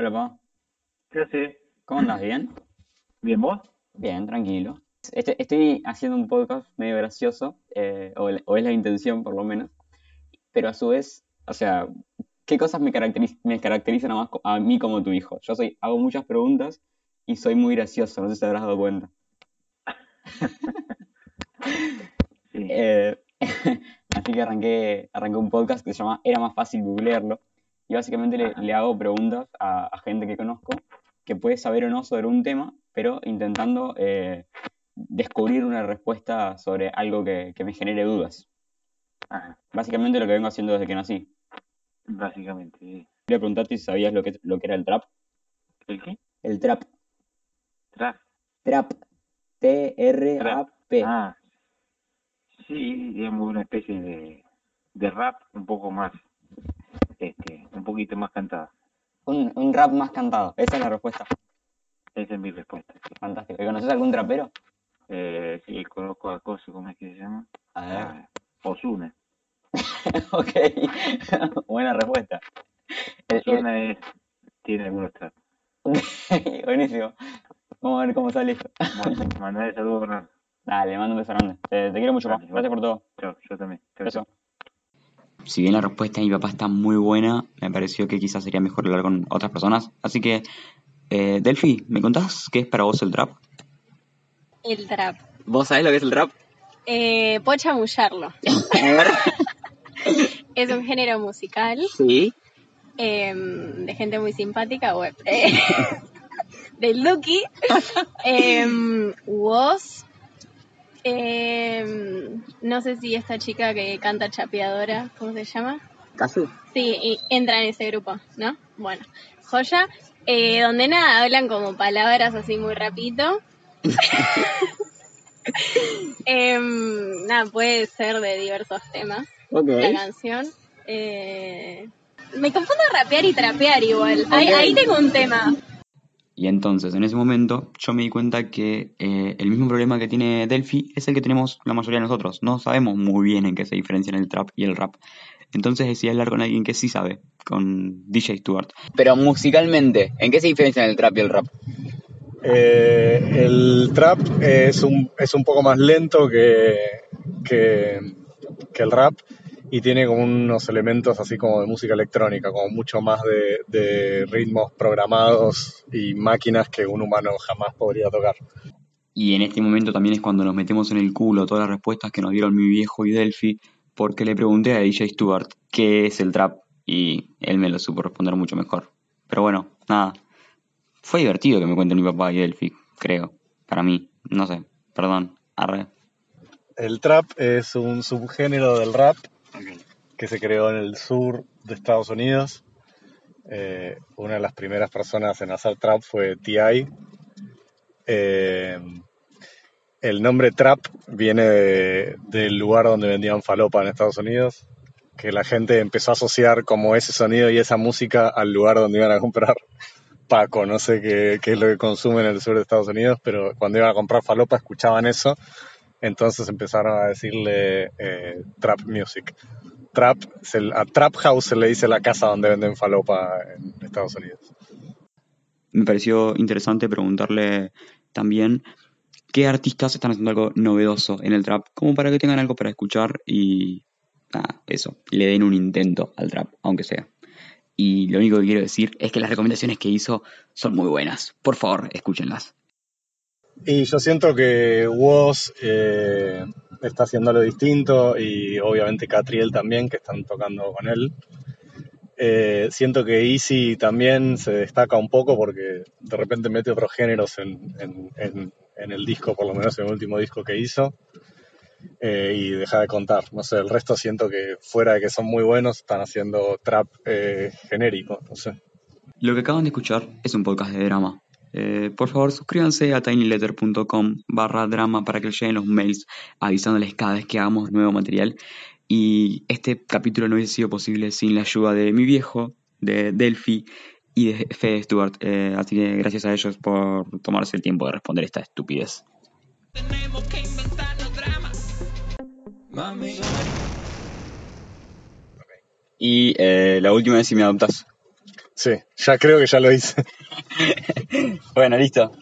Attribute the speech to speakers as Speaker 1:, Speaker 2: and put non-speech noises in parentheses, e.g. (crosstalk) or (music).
Speaker 1: Hola, pa.
Speaker 2: ¿Qué haces?
Speaker 1: ¿Cómo andas? ¿Bien?
Speaker 2: ¿Bien vos?
Speaker 1: Bien, tranquilo. Este- estoy haciendo un podcast medio gracioso, eh, o, es la intención por lo menos, pero a su vez, o sea, ¿qué cosas me caracteriz- me caracterizan a, más a mí como tu hijo? Yo soy, hago muchas preguntas y soy muy gracioso, no sé si te habrás dado cuenta. (laughs)
Speaker 2: Sí.
Speaker 1: Eh, (laughs) así que arranqué, arranqué un podcast que se llama Era más fácil googlearlo. Y básicamente le, hago preguntas a, a gente que conozco que puede saber o no sobre un tema, pero intentando eh, descubrir una respuesta sobre algo que, que me genere dudas.
Speaker 2: Ajá,
Speaker 1: Básicamente lo que vengo haciendo desde que nací.
Speaker 2: básicamente. sí.
Speaker 1: Quería preguntarte si sabías lo que, lo que era el trap.
Speaker 2: ¿El qué?
Speaker 1: El trap.
Speaker 2: Trap.
Speaker 1: Trap. T-R-A-P.
Speaker 2: Ah, sí, digamos una especie de, de rap un poco más, este, un poquito más cantado.
Speaker 1: Un, un rap más cantado. Esa es la respuesta.
Speaker 2: Esa es mi respuesta. Sí,
Speaker 1: Fantástico. ¿Y ¿Conoces algún trapero?
Speaker 2: eh, sí conozco a Coso, ¿cómo es que se llama?
Speaker 1: A ver.
Speaker 2: Ah, Ozuna. (laughs)
Speaker 1: ok. (laughs) Buena respuesta. El- el-
Speaker 2: Ozuna es, tiene algunos traps. (laughs)
Speaker 1: Buenísimo. Vamos a ver cómo sale esto.
Speaker 2: Bueno, mandale saludos, Bernardo.
Speaker 1: Dale, mando un beso grande. Te, te quiero mucho,
Speaker 2: Dale.
Speaker 1: Gracias por todo.
Speaker 2: Chao, yo también. Chao,
Speaker 1: Beso.
Speaker 2: chao.
Speaker 1: Si bien la respuesta de mi papá está muy buena, me pareció que quizás sería mejor hablar con otras personas. Así que, eh, Delphi, ¿me contás qué es para vos el trap?
Speaker 3: El trap.
Speaker 1: ¿Vos sabés lo que es el trap?
Speaker 3: Eh, puedo chamullarlo. (laughs) Es un género musical
Speaker 1: Sí.
Speaker 3: eh, de gente muy simpática, web. Del Duki. Eh, Woz. Eh, no sé si esta chica que canta chapeadora, ¿cómo se llama?
Speaker 1: ¿Casu?
Speaker 3: Sí, y entra en ese grupo, ¿no? Bueno, joya. Eh, donde nada, hablan como palabras así muy rapidito. (laughs) Em, nada, puede ser de diversos temas la canción. Eh, me confundo rapear y trapear igual. Ahí, ahí tengo un tema.
Speaker 1: Y entonces, en ese momento, yo me di cuenta que eh, el mismo problema que tiene Delphi es el que tenemos la mayoría de nosotros. No sabemos muy bien en qué se diferencian el trap y el rap. Entonces decidí hablar con alguien que sí sabe, con DJ Stewart. Pero musicalmente, ¿en qué se diferencian el trap y el rap?
Speaker 4: Eh, el trap es un, es un poco más lento que, que, que el rap y tiene como unos elementos así como de música electrónica, como mucho más de, de ritmos programados y máquinas que un humano jamás podría tocar.
Speaker 1: Y en este momento también es cuando nos metemos en el culo todas las respuestas que nos dieron mi viejo y Delphi, porque le pregunté a DJ Stewart qué es el trap y él me lo supo responder mucho mejor. Pero bueno, nada. Fue divertido que me cuenten mi papá y Delphi, creo. Para mí, no sé, perdón. Arre.
Speaker 4: El trap es un subgénero del rap que se creó en el sur de Estados Unidos. Eh, una de las primeras personas en hacer trap fue T.I. Eh, el nombre trap viene de- del lugar donde vendían falopa en Estados Unidos, que la gente empezó a asociar como ese sonido y esa música al lugar donde iban a comprar Paco, no sé qué, qué es lo que consumen en el sur de Estados Unidos, pero cuando iban a comprar falopa escuchaban eso, entonces empezaron a decirle eh, trap music. Trap, se- a Trap House se le dice la casa donde venden falopa en Estados Unidos.
Speaker 1: Me pareció interesante preguntarle también qué artistas están haciendo algo novedoso en el trap, como para que tengan algo para escuchar y eso, le den un intento al trap, aunque sea. Y lo único que quiero decir es que las recomendaciones que hizo son muy buenas. Por favor, escúchenlas.
Speaker 4: Y yo siento que Woz eh, está haciendo algo distinto y obviamente Catriel también, que están tocando con él. Eh, siento que Easy también se destaca un poco porque de repente mete otros géneros en, en- en- en el disco, por lo menos en el último disco que hizo, eh, y deja de contar. No sé, el resto siento que fuera de que son muy buenos, están haciendo trap eh, genérico, no sé.
Speaker 1: Lo que acaban de escuchar es un podcast de drama. Eh, por favor, suscríbanse a tinyletter.com barra drama para que les lleguen los mails avisándoles cada vez que hagamos nuevo material. Y este capítulo no hubiese sido posible sin la ayuda de mi viejo, de Delphi y de Fede Stewart. Eh, así que gracias a ellos por tomarse el tiempo de responder esta estupidez.
Speaker 5: Tenemos que inventarnos drama. Mami.
Speaker 1: Y eh, la última vez si me adoptas.
Speaker 4: Sí, ya creo que ya lo hice. (laughs)
Speaker 1: Bueno, listo.